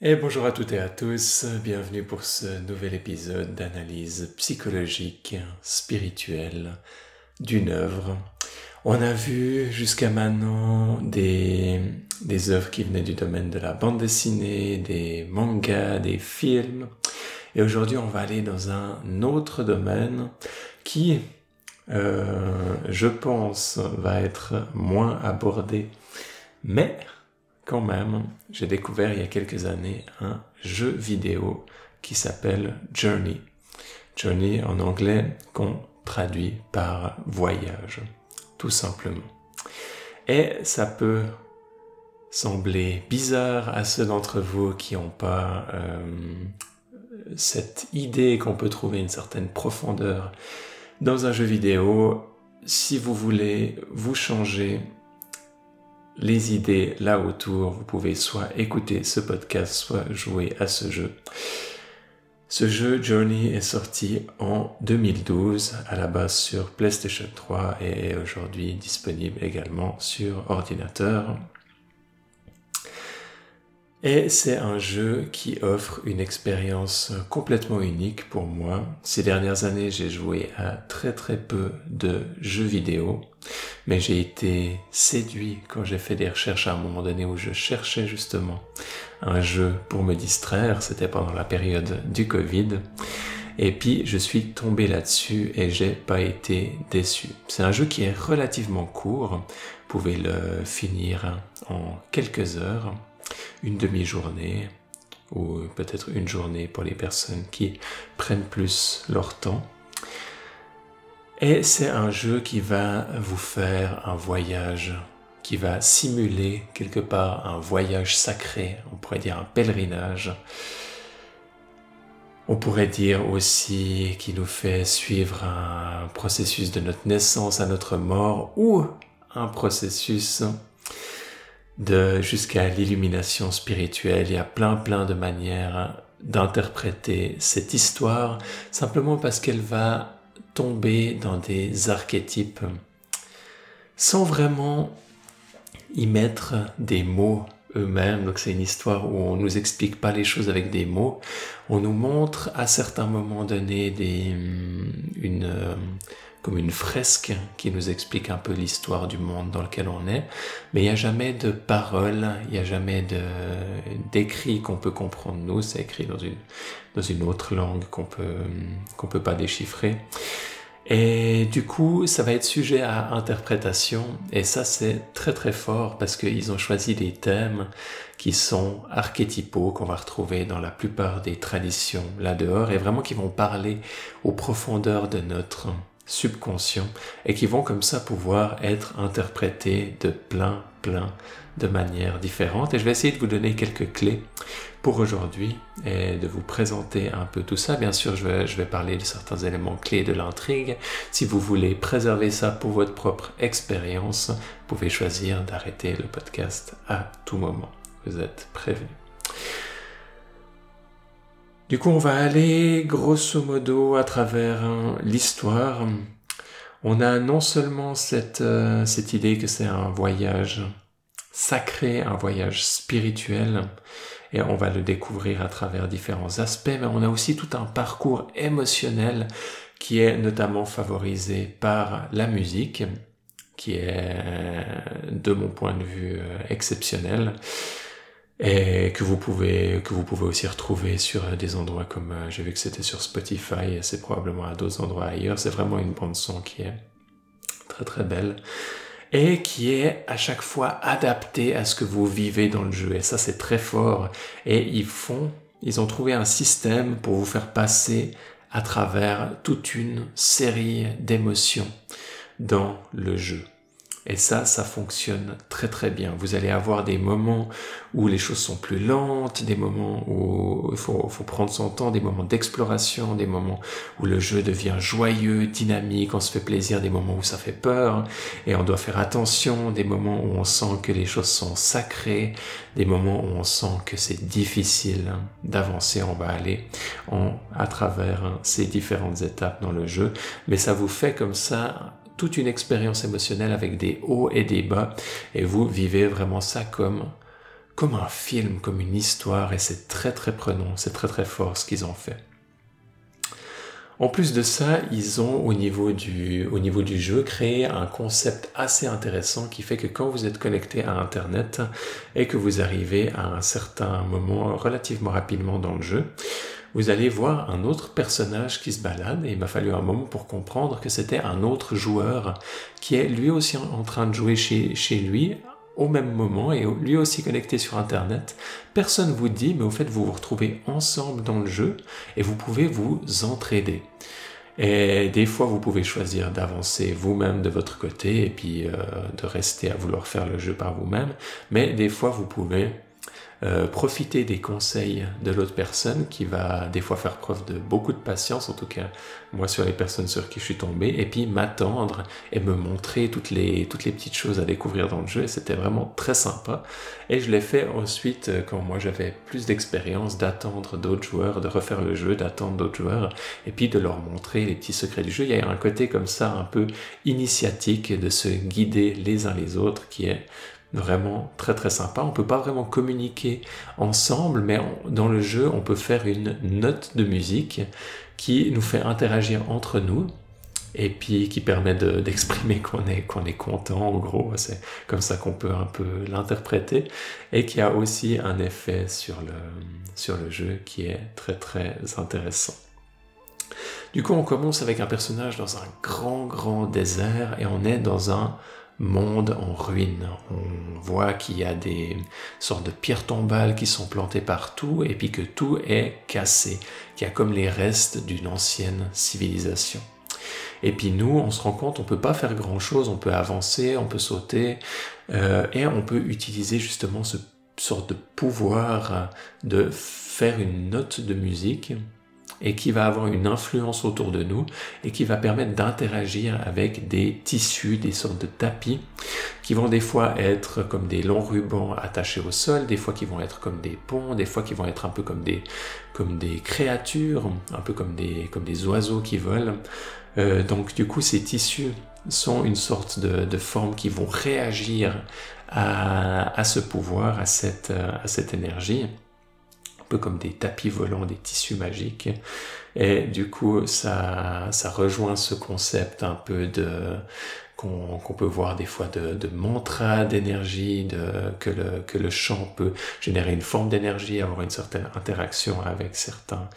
Et bonjour à toutes et à tous, bienvenue pour ce nouvel épisode d'analyse psychologique, spirituelle d'une œuvre. On a vu jusqu'à maintenant des, œuvres qui venaient du domaine de la bande dessinée, des mangas, des films. Et aujourd'hui, on va aller dans un autre domaine qui, euh, je pense, va être moins abordé, mais quand même, j'ai découvert il y a quelques années un jeu vidéo qui s'appelle Journey. Journey en anglais qu'on traduit par voyage, tout simplement. Et ça peut sembler bizarre à ceux d'entre vous qui n'ont pas euh, cette idée qu'on peut trouver une certaine profondeur dans un jeu vidéo. Si vous voulez vous changer les idées là autour. Vous pouvez soit écouter ce podcast, soit jouer à ce jeu. Ce jeu Journey est sorti en 2012 à la base sur PlayStation 3 et est aujourd'hui disponible également sur ordinateur. Et c'est un jeu qui offre une expérience complètement unique pour moi. Ces dernières années, j'ai joué à très très peu de jeux vidéo, mais j'ai été séduit quand j'ai fait des recherches à un moment donné où je cherchais justement un jeu pour me distraire. C'était pendant la période du Covid. Et puis je suis tombé là-dessus et j'ai pas été déçu. C'est un jeu qui est relativement court. Vous pouvez le finir en quelques heures une demi-journée ou peut-être une journée pour les personnes qui prennent plus leur temps. Et c'est un jeu qui va vous faire un voyage, qui va simuler quelque part un voyage sacré, on pourrait dire un pèlerinage. On pourrait dire aussi qu'il nous fait suivre un processus de notre naissance à notre mort ou un processus de jusqu'à l'illumination spirituelle. Il y a plein plein de manières d'interpréter cette histoire simplement parce qu'elle va tomber dans des archétypes sans vraiment y mettre des mots eux-mêmes. Donc c'est une histoire où on nous explique pas les choses avec des mots. On nous montre à certains moments donnés des, une, comme une fresque qui nous explique un peu l'histoire du monde dans lequel on est, mais il n'y a jamais de paroles, il n'y a jamais d'écrit qu'on peut comprendre nous, c'est écrit dans une dans une autre langue qu'on peut qu'on peut pas déchiffrer. Et du coup, ça va être sujet à interprétation, et ça c'est très très fort parce qu'ils ont choisi des thèmes qui sont archétypaux, qu'on va retrouver dans la plupart des traditions là dehors, et vraiment qui vont parler aux profondeurs de notre subconscient et qui vont comme ça pouvoir être interprétés de plein, plein de manières différentes. Et je vais essayer de vous donner quelques clés pour aujourd'hui et de vous présenter un peu tout ça. Bien sûr, je vais, je vais parler de certains éléments clés de l'intrigue. Si vous voulez préserver ça pour votre propre expérience, vous pouvez choisir d'arrêter le podcast à tout moment. Vous êtes prévenus. Du coup, on va aller grosso modo à travers hein, l'histoire. On a non seulement cette, euh, cette idée que c'est un voyage sacré, un voyage spirituel, et on va le découvrir à travers différents aspects, mais on a aussi tout un parcours émotionnel qui est notamment favorisé par la musique, qui est, de mon point de vue, euh, exceptionnel et que vous pouvez que vous pouvez aussi retrouver sur euh, des endroits comme euh, j'ai vu que c'était sur Spotify et c'est probablement à d'autres endroits ailleurs. C'est vraiment une bande son qui est très très belle et qui est à chaque fois adaptée à ce que vous vivez dans le jeu. Et ça c'est très fort. Et ils font ils ont trouvé un système pour vous faire passer à travers toute une série d'émotions dans le jeu et ça, ça fonctionne très très bien. Vous allez avoir des moments où les choses sont plus lentes, des moments où il faut, faut prendre son temps, des moments d'exploration, des moments où le jeu devient joyeux, dynamique, on se fait plaisir, des moments où ça fait peur. Et on doit faire attention, des moments où on sent que les choses sont sacrées, des moments où on sent que c'est difficile d'avancer, on va aller en, à travers ces différentes étapes dans le jeu, mais ça vous fait comme ça toute une expérience émotionnelle avec des hauts et des bas. Et vous vivez vraiment ça comme comme un film, comme une histoire, et c'est très très prenant, c'est très très fort ce qu'ils ont fait. En plus de ça, ils ont au niveau, du, au niveau du jeu créé un concept assez intéressant qui fait que quand vous êtes connecté à Internet et que vous arrivez à un certain moment relativement rapidement dans le jeu, vous allez voir un autre personnage qui se balade et il m'a fallu un moment pour comprendre que c'était un autre joueur qui est lui aussi en train de jouer chez, lui au même moment et lui aussi connecté sur Internet. Personne vous dit, mais au fait, vous vous retrouvez ensemble dans le jeu et vous pouvez vous entraider. Et des fois, vous pouvez choisir d'avancer vous-même de votre côté et puis euh, de rester à vouloir faire le jeu par vous-même. Mais des fois, vous pouvez euh, profiter des conseils de l'autre personne qui va des fois faire preuve de beaucoup de patience, en tout cas moi sur les personnes sur qui je suis tombé, et puis m'attendre et me montrer toutes les, toutes les petites choses à découvrir dans le jeu, c'était vraiment très sympa. Et je l'ai fait ensuite euh, quand moi j'avais plus d'expérience d'attendre d'autres joueurs, de refaire le jeu, d'attendre d'autres joueurs, et puis de leur montrer les petits secrets du jeu. Il y a un côté comme ça un peu initiatique de se guider les uns les autres qui est vraiment très très sympa. On peut pas vraiment communiquer ensemble, mais dans le jeu, on peut faire une note de musique qui nous fait interagir entre nous et puis qui permet d'exprimer qu'on est, qu'on est content, en gros, c'est comme ça qu'on peut un peu l'interpréter, et qui a aussi un effet sur le, sur le jeu qui est très très intéressant. Du coup, on commence avec un personnage dans un grand grand désert et on est dans un monde en ruine. On voit qu'il y a des sortes de pierres tombales qui sont plantées partout et puis que tout est cassé, qu'il y a comme les restes d'une ancienne civilisation. Et puis nous, on se rend compte, on peut pas faire grand chose, on peut avancer, on peut sauter, euh, et on peut utiliser justement ce sorte de pouvoir de faire une note de musique et qui va avoir une influence autour de nous et qui va permettre d'interagir avec des tissus, des sortes de tapis qui vont des fois être comme des longs rubans attachés au sol, des fois qui vont être comme des ponts, des fois qui vont être un peu comme des, comme des créatures, un peu comme des, comme des oiseaux qui volent. Euh, donc du coup ces tissus sont une sorte de, de forme qui vont réagir à, à ce pouvoir, à cette, à cette énergie comme des tapis volants, des tissus magiques. Et du coup, ça, ça rejoint ce concept un peu de qu'on peut voir des fois de, mantra d'énergie, de que le que le chant peut générer une forme d'énergie, avoir une certaine interaction avec certains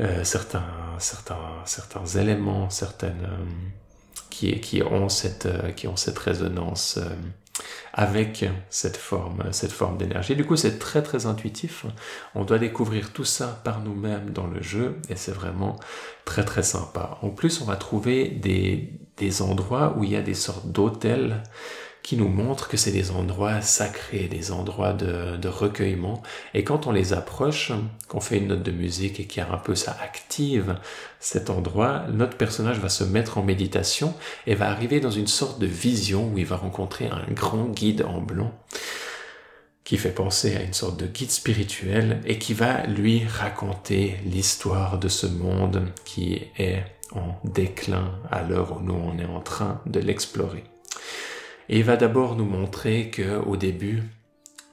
euh, certains certains certains éléments, certaines euh, qui qui ont cette euh, qui ont cette résonance avec cette forme, cette forme d'énergie. Du coup, c'est très très intuitif. On doit découvrir tout ça par nous-mêmes dans le jeu et c'est vraiment très très sympa. En plus, on va trouver des, des endroits où il y a des sortes d'hôtels qui nous montrent que c'est des endroits sacrés, des endroits de, de, recueillement. Et quand on les approche, qu'on fait une note de musique et qu'il y a un peu ça active cet endroit, notre personnage va se mettre en méditation et va arriver dans une sorte de vision où il va rencontrer un grand guide en blanc qui fait penser à une sorte de guide spirituel et qui va lui raconter l'histoire de ce monde qui est en déclin à l'heure où nous on est en train de l'explorer. Et va d'abord nous montrer que au début,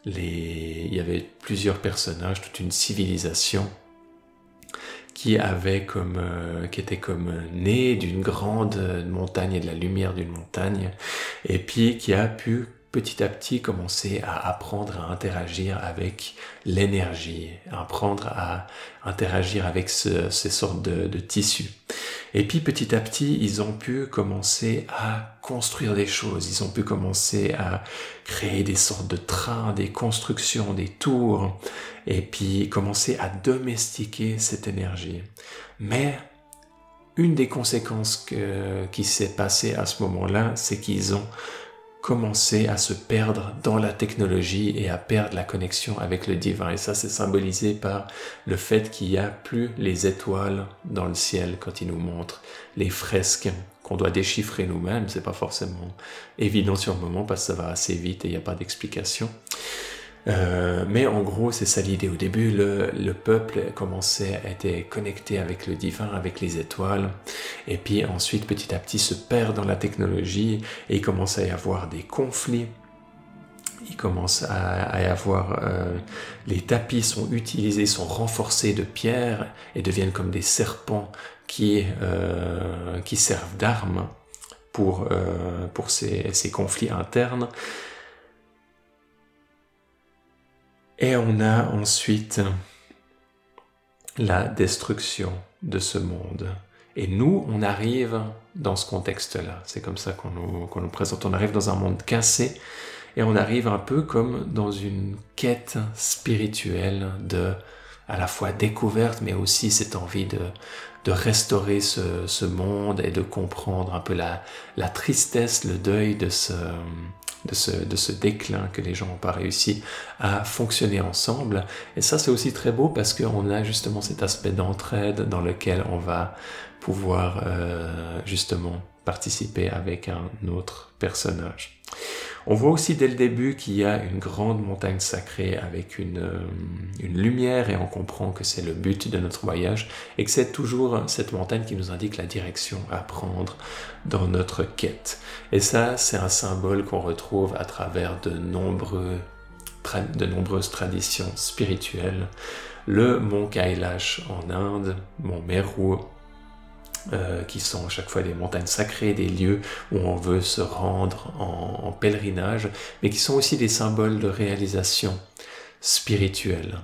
les... il y avait plusieurs personnages, toute une civilisation qui avait comme, euh, qui était comme né d'une grande montagne et de la lumière d'une montagne, et puis qui a pu petit à petit commencer à apprendre à interagir avec l'énergie, apprendre à interagir avec ce, ces sortes de, tissus. Et puis petit à petit, ils ont pu commencer à construire des choses, ils ont pu commencer à créer des sortes de trains, des constructions, des tours, et puis commencer à domestiquer cette énergie. Mais une des conséquences que, qui s'est passée à ce moment-là, c'est qu'ils ont commencer à se perdre dans la technologie et à perdre la connexion avec le divin. Et ça, c'est symbolisé par le fait qu'il n'y a plus les étoiles dans le ciel quand il nous montre les fresques qu'on doit déchiffrer nous-mêmes. C'est pas forcément évident sur le moment parce que ça va assez vite et il n'y a pas d'explication. Euh, mais en gros, c'est ça l'idée. Au début, le, le, peuple commençait à être connecté avec le divin, avec les étoiles, et puis ensuite, petit à petit, se perd dans la technologie et il commence à y avoir des conflits. il commence à, y avoir les tapis sont utilisés, sont renforcés de pierre et deviennent comme des serpents qui qui servent d'armes pour pour ces conflits internes. Et on a ensuite la destruction de ce monde. Et nous, on arrive dans ce contexte-là. C'est comme ça qu'on nous, nous, présente. On arrive dans un monde cassé et on arrive un peu comme dans une quête spirituelle de à la fois découverte, mais aussi cette envie de, de restaurer ce, ce monde et de comprendre un peu la, la tristesse, le deuil de ce, de ce, déclin que les gens n'ont pas réussi à fonctionner ensemble. Et ça, c'est aussi très beau parce qu'on a justement cet aspect d'entraide dans lequel on va pouvoir euh, justement participer avec un autre personnage. On voit aussi dès le début qu'il y a une grande montagne sacrée avec une, euh, une lumière et on comprend que c'est le but de notre voyage et que c'est toujours cette montagne qui nous indique la direction à prendre dans notre quête. Et ça, c'est un symbole qu'on retrouve à travers de, de nombreuses traditions spirituelles. Le mont Kailash en Inde, mont Meru euh, qui sont à chaque fois des montagnes sacrées, des lieux où on veut se rendre en, pèlerinage, mais qui sont aussi des symboles de réalisation spirituelle,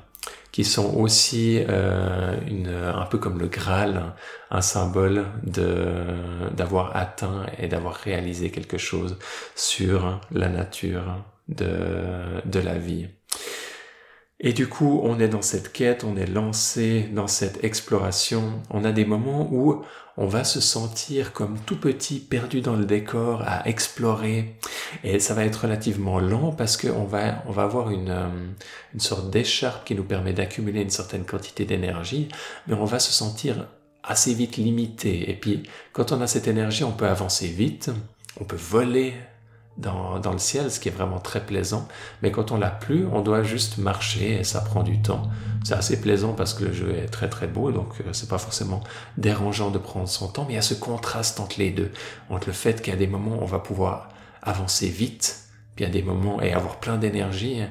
qui sont aussi euh, un peu comme le Graal, un symbole d'avoir atteint et d'avoir réalisé quelque chose sur la nature de, de la vie. Et du coup, on est dans cette quête, on est lancé dans cette exploration. On a des moments où on va se sentir comme tout petit, perdu dans le décor, à explorer. Et ça va être relativement lent parce qu'on va, on va avoir une, euh, une sorte d'écharpe qui nous permet d'accumuler une certaine quantité d'énergie, mais on va se sentir assez vite limité. Et puis, quand on a cette énergie, on peut avancer vite, on peut voler dans, dans, le ciel, ce qui est vraiment très plaisant. Mais quand on l'a plus, on doit juste marcher et ça prend du temps. C'est assez plaisant parce que le jeu est très très beau, donc euh, c'est pas forcément dérangeant de prendre son temps. Mais il y a ce contraste entre les deux, entre le fait qu'à des moments on va pouvoir avancer vite puis a des moments et avoir plein d'énergie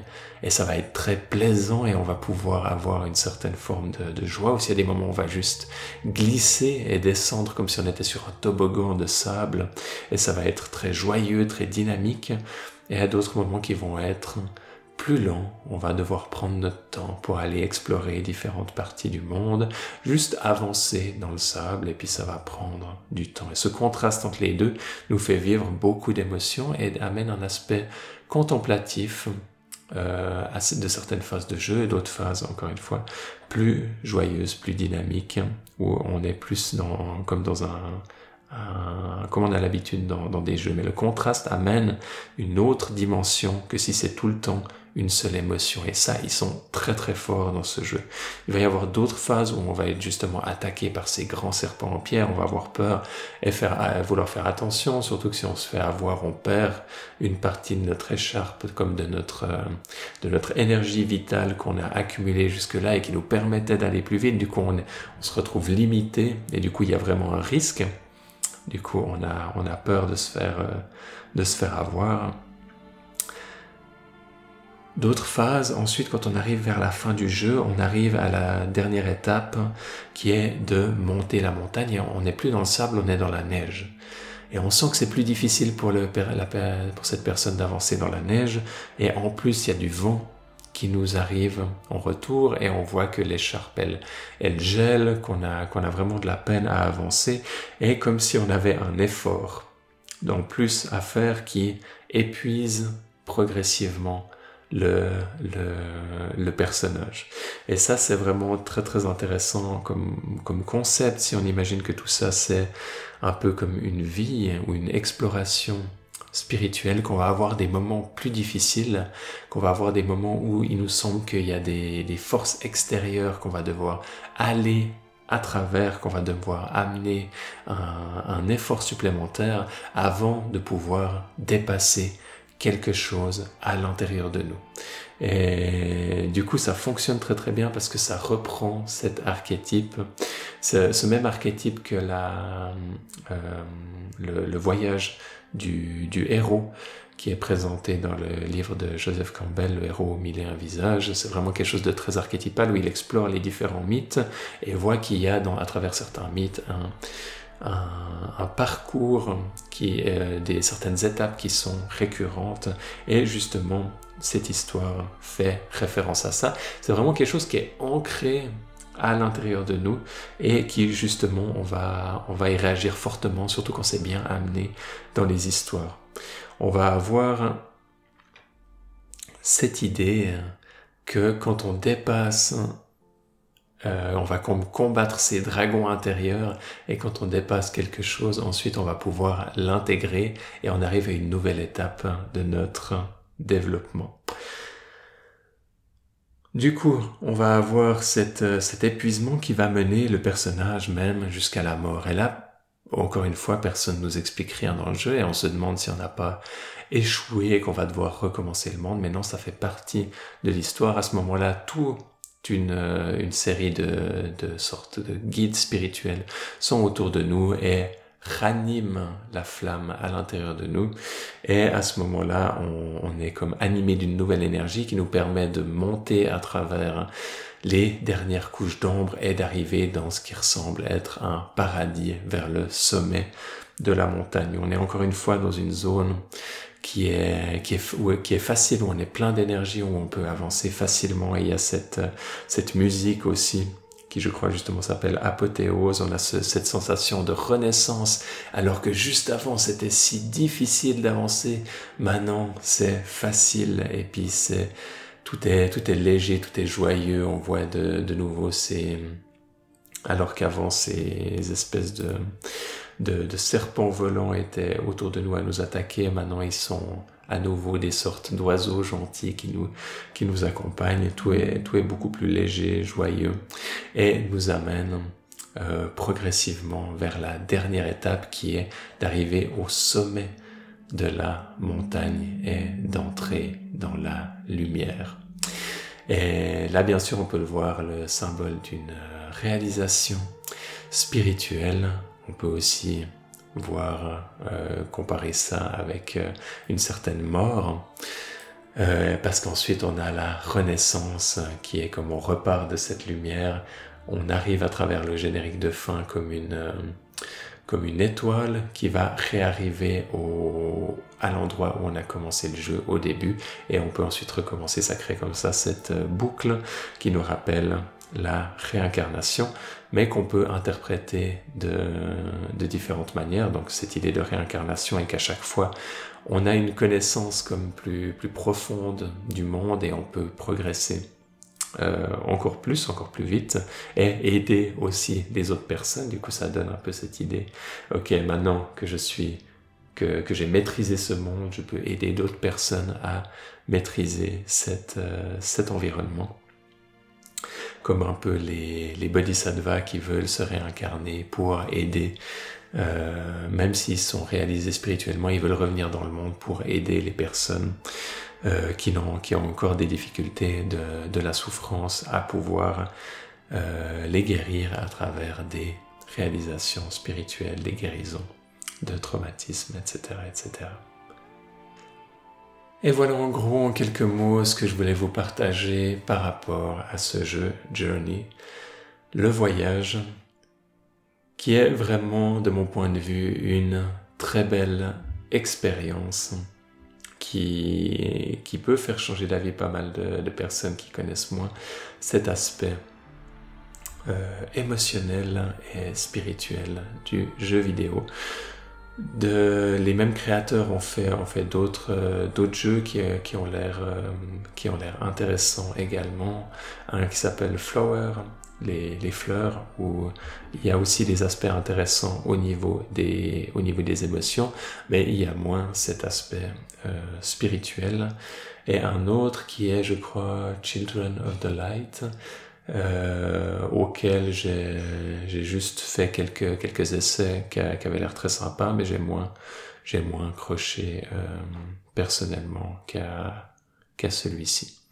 et ça va être très plaisant et on va pouvoir avoir une certaine forme de, de joie. Aussi, a des moments on va juste glisser et descendre comme si on était sur un toboggan de sable et ça va être très joyeux, très dynamique. Et à d'autres moments qui vont être plus lent, on va devoir prendre notre temps pour aller explorer différentes parties du monde, juste avancer dans le sable et puis ça va prendre du temps. Et ce contraste entre les deux nous fait vivre beaucoup d'émotions et amène un aspect contemplatif euh, de certaines phases de jeu et d'autres phases, encore une fois, plus joyeuses, plus dynamiques, où on est plus dans, comme dans un, comme on a l'habitude dans, dans, des jeux. Mais le contraste amène une autre dimension que si c'est tout le temps une seule émotion. Et ça, ils sont très très forts dans ce jeu. Il va y avoir d'autres phases où on va être justement attaqué par ces grands serpents en pierre, on va avoir peur et euh, vouloir faire attention, surtout que si on se fait avoir, on perd une partie de notre écharpe, comme de notre, euh, énergie vitale qu'on a accumulée jusque-là et qui nous permettait d'aller plus vite. Du coup, on, se retrouve limité et du coup, il y a vraiment un risque. Du coup, on a, on a peur de se faire, euh, de se faire avoir. D'autres phases, ensuite quand on arrive vers la fin du jeu, on arrive à la dernière étape qui est de monter la montagne. On n'est plus dans le sable, on est dans la neige. Et on sent que c'est plus difficile pour, cette personne d'avancer dans la neige. Et en plus il y a du vent qui nous arrive en retour et on voit que l'écharpe elle, gèle, qu'on a, qu'on a vraiment de la peine à avancer. Et comme si on avait un effort donc plus à faire qui épuise progressivement le, le, personnage. Et ça, c'est vraiment très très intéressant comme, comme concept si on imagine que tout ça, c'est un peu comme une vie ou une exploration spirituelle, qu'on va avoir des moments plus difficiles, qu'on va avoir des moments où il nous semble qu'il y a des, des forces extérieures qu'on va devoir aller à travers, qu'on va devoir amener un effort supplémentaire avant de pouvoir dépasser quelque chose à l'intérieur de nous. Et du coup, ça fonctionne très très bien parce que ça reprend cet archétype, ce, même archétype que la, euh, le, voyage du, héros qui est présenté dans le livre de Joseph Campbell, Le héros au mille et un visages. C'est vraiment quelque chose de très archétypal où il explore les différents mythes et voit qu'il y a dans, à travers certains mythes un, un, parcours qui est des certaines étapes qui sont récurrentes et justement cette histoire fait référence à ça. C'est vraiment quelque chose qui est ancré à l'intérieur de nous et qui justement on va on va y réagir fortement surtout quand c'est bien amené dans les histoires on va avoir cette idée que quand on dépasse, euh, on va combattre ces dragons intérieurs et quand on dépasse quelque chose, ensuite on va pouvoir l'intégrer et on arrive à une nouvelle étape de notre développement. Du coup, on va avoir cet épuisement qui va mener le personnage même jusqu'à la mort. Et là, encore une fois, personne nous explique rien dans le jeu et on se demande si on n'a pas échoué et qu'on va devoir recommencer le monde. Mais non, ça fait partie de l'histoire. À ce moment-là, toute une, euh, une série de, de sortes de guides spirituels sont autour de nous et raniment la flamme à l'intérieur de nous. Et à ce moment-là, on, on est comme animé d'une nouvelle énergie qui nous permet de monter à travers les dernières couches d'ombre et d'arriver dans ce qui ressemble être un paradis vers le sommet de la montagne. On est encore une fois dans une zone qui est, qui est, qui est facile, où on est plein d'énergie, où on peut avancer facilement. Et il y a cette, cette musique aussi qui je crois justement s'appelle apothéose. On a cette sensation de renaissance, alors que juste avant c'était si difficile d'avancer. Maintenant c'est facile et puis c'est tout est, tout est léger, tout est joyeux. On voit de, de nouveau ces, alors qu'avant ces espèces de, de, serpents volants étaient autour de nous à nous attaquer, maintenant ils sont à nouveau des sortes d'oiseaux gentils qui nous, qui nous accompagnent. Tout est, tout est beaucoup plus léger, joyeux et nous amène euh, progressivement vers la dernière étape qui est d'arriver au sommet de la montagne et d'entrer dans la lumière. Et là, bien sûr, on peut le voir, le symbole d'une réalisation spirituelle. On peut aussi voir, euh, comparer ça avec euh, une certaine mort. Euh, parce qu'ensuite on a la renaissance qui est comme on repart de cette lumière, on arrive à travers le générique de fin comme une, étoile qui va réarriver à l'endroit où on a commencé le jeu au début et on peut ensuite recommencer. Ça crée comme ça cette boucle qui nous rappelle la réincarnation, mais qu'on peut interpréter de, différentes manières. Donc cette idée de réincarnation est qu'à chaque fois on a une connaissance comme plus, plus profonde du monde et on peut progresser euh, encore plus, encore plus vite, et aider aussi les autres personnes. Du coup, ça donne un peu cette idée. Ok, maintenant que je suis, que, que j'ai maîtrisé ce monde, je peux aider d'autres personnes à maîtriser euh, cet environnement. Comme un peu les, bodhisattvas qui veulent se réincarner pour aider euh, même s'ils sont réalisés spirituellement, ils veulent revenir dans le monde pour aider les personnes euh, qui, ont, encore des difficultés de, de la souffrance à pouvoir euh, les guérir à travers des réalisations spirituelles, des guérisons de traumatismes, etc., etc. Et voilà en gros en quelques mots ce que je voulais vous partager par rapport à ce jeu Journey, le voyage, qui est vraiment, de mon point de vue, une très belle expérience qui, peut faire changer la vie pas mal de, personnes qui connaissent moins cet aspect euh, émotionnel et spirituel du jeu vidéo. Les mêmes créateurs ont fait, ont fait d'autres euh, jeux qui, qui ont l'air euh, qui ont l'air intéressants également. Un qui s'appelle Flower, les, les, fleurs, où il y a aussi des aspects intéressants au niveau des, au niveau des émotions, mais il y a moins cet aspect euh, spirituel. Et un autre qui est, je crois, Children of the Light, euh, auquel j'ai juste fait quelques, quelques essais qui, avaient l'air très sympas, mais j'ai moins, j'ai moins accroché euh, personnellement qu'à qu'à celui-ci.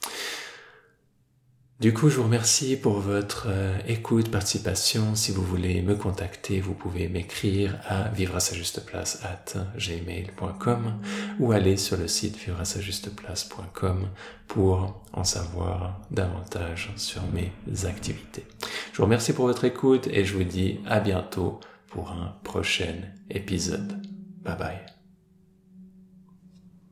Du coup, je vous remercie pour votre euh, écoute, participation. Si vous voulez me contacter, vous pouvez m'écrire à vivre at gmail.com ou aller sur le site vivre pour en savoir davantage sur mes activités. Je vous remercie pour votre écoute et je vous dis à bientôt pour un prochain épisode. Bye bye.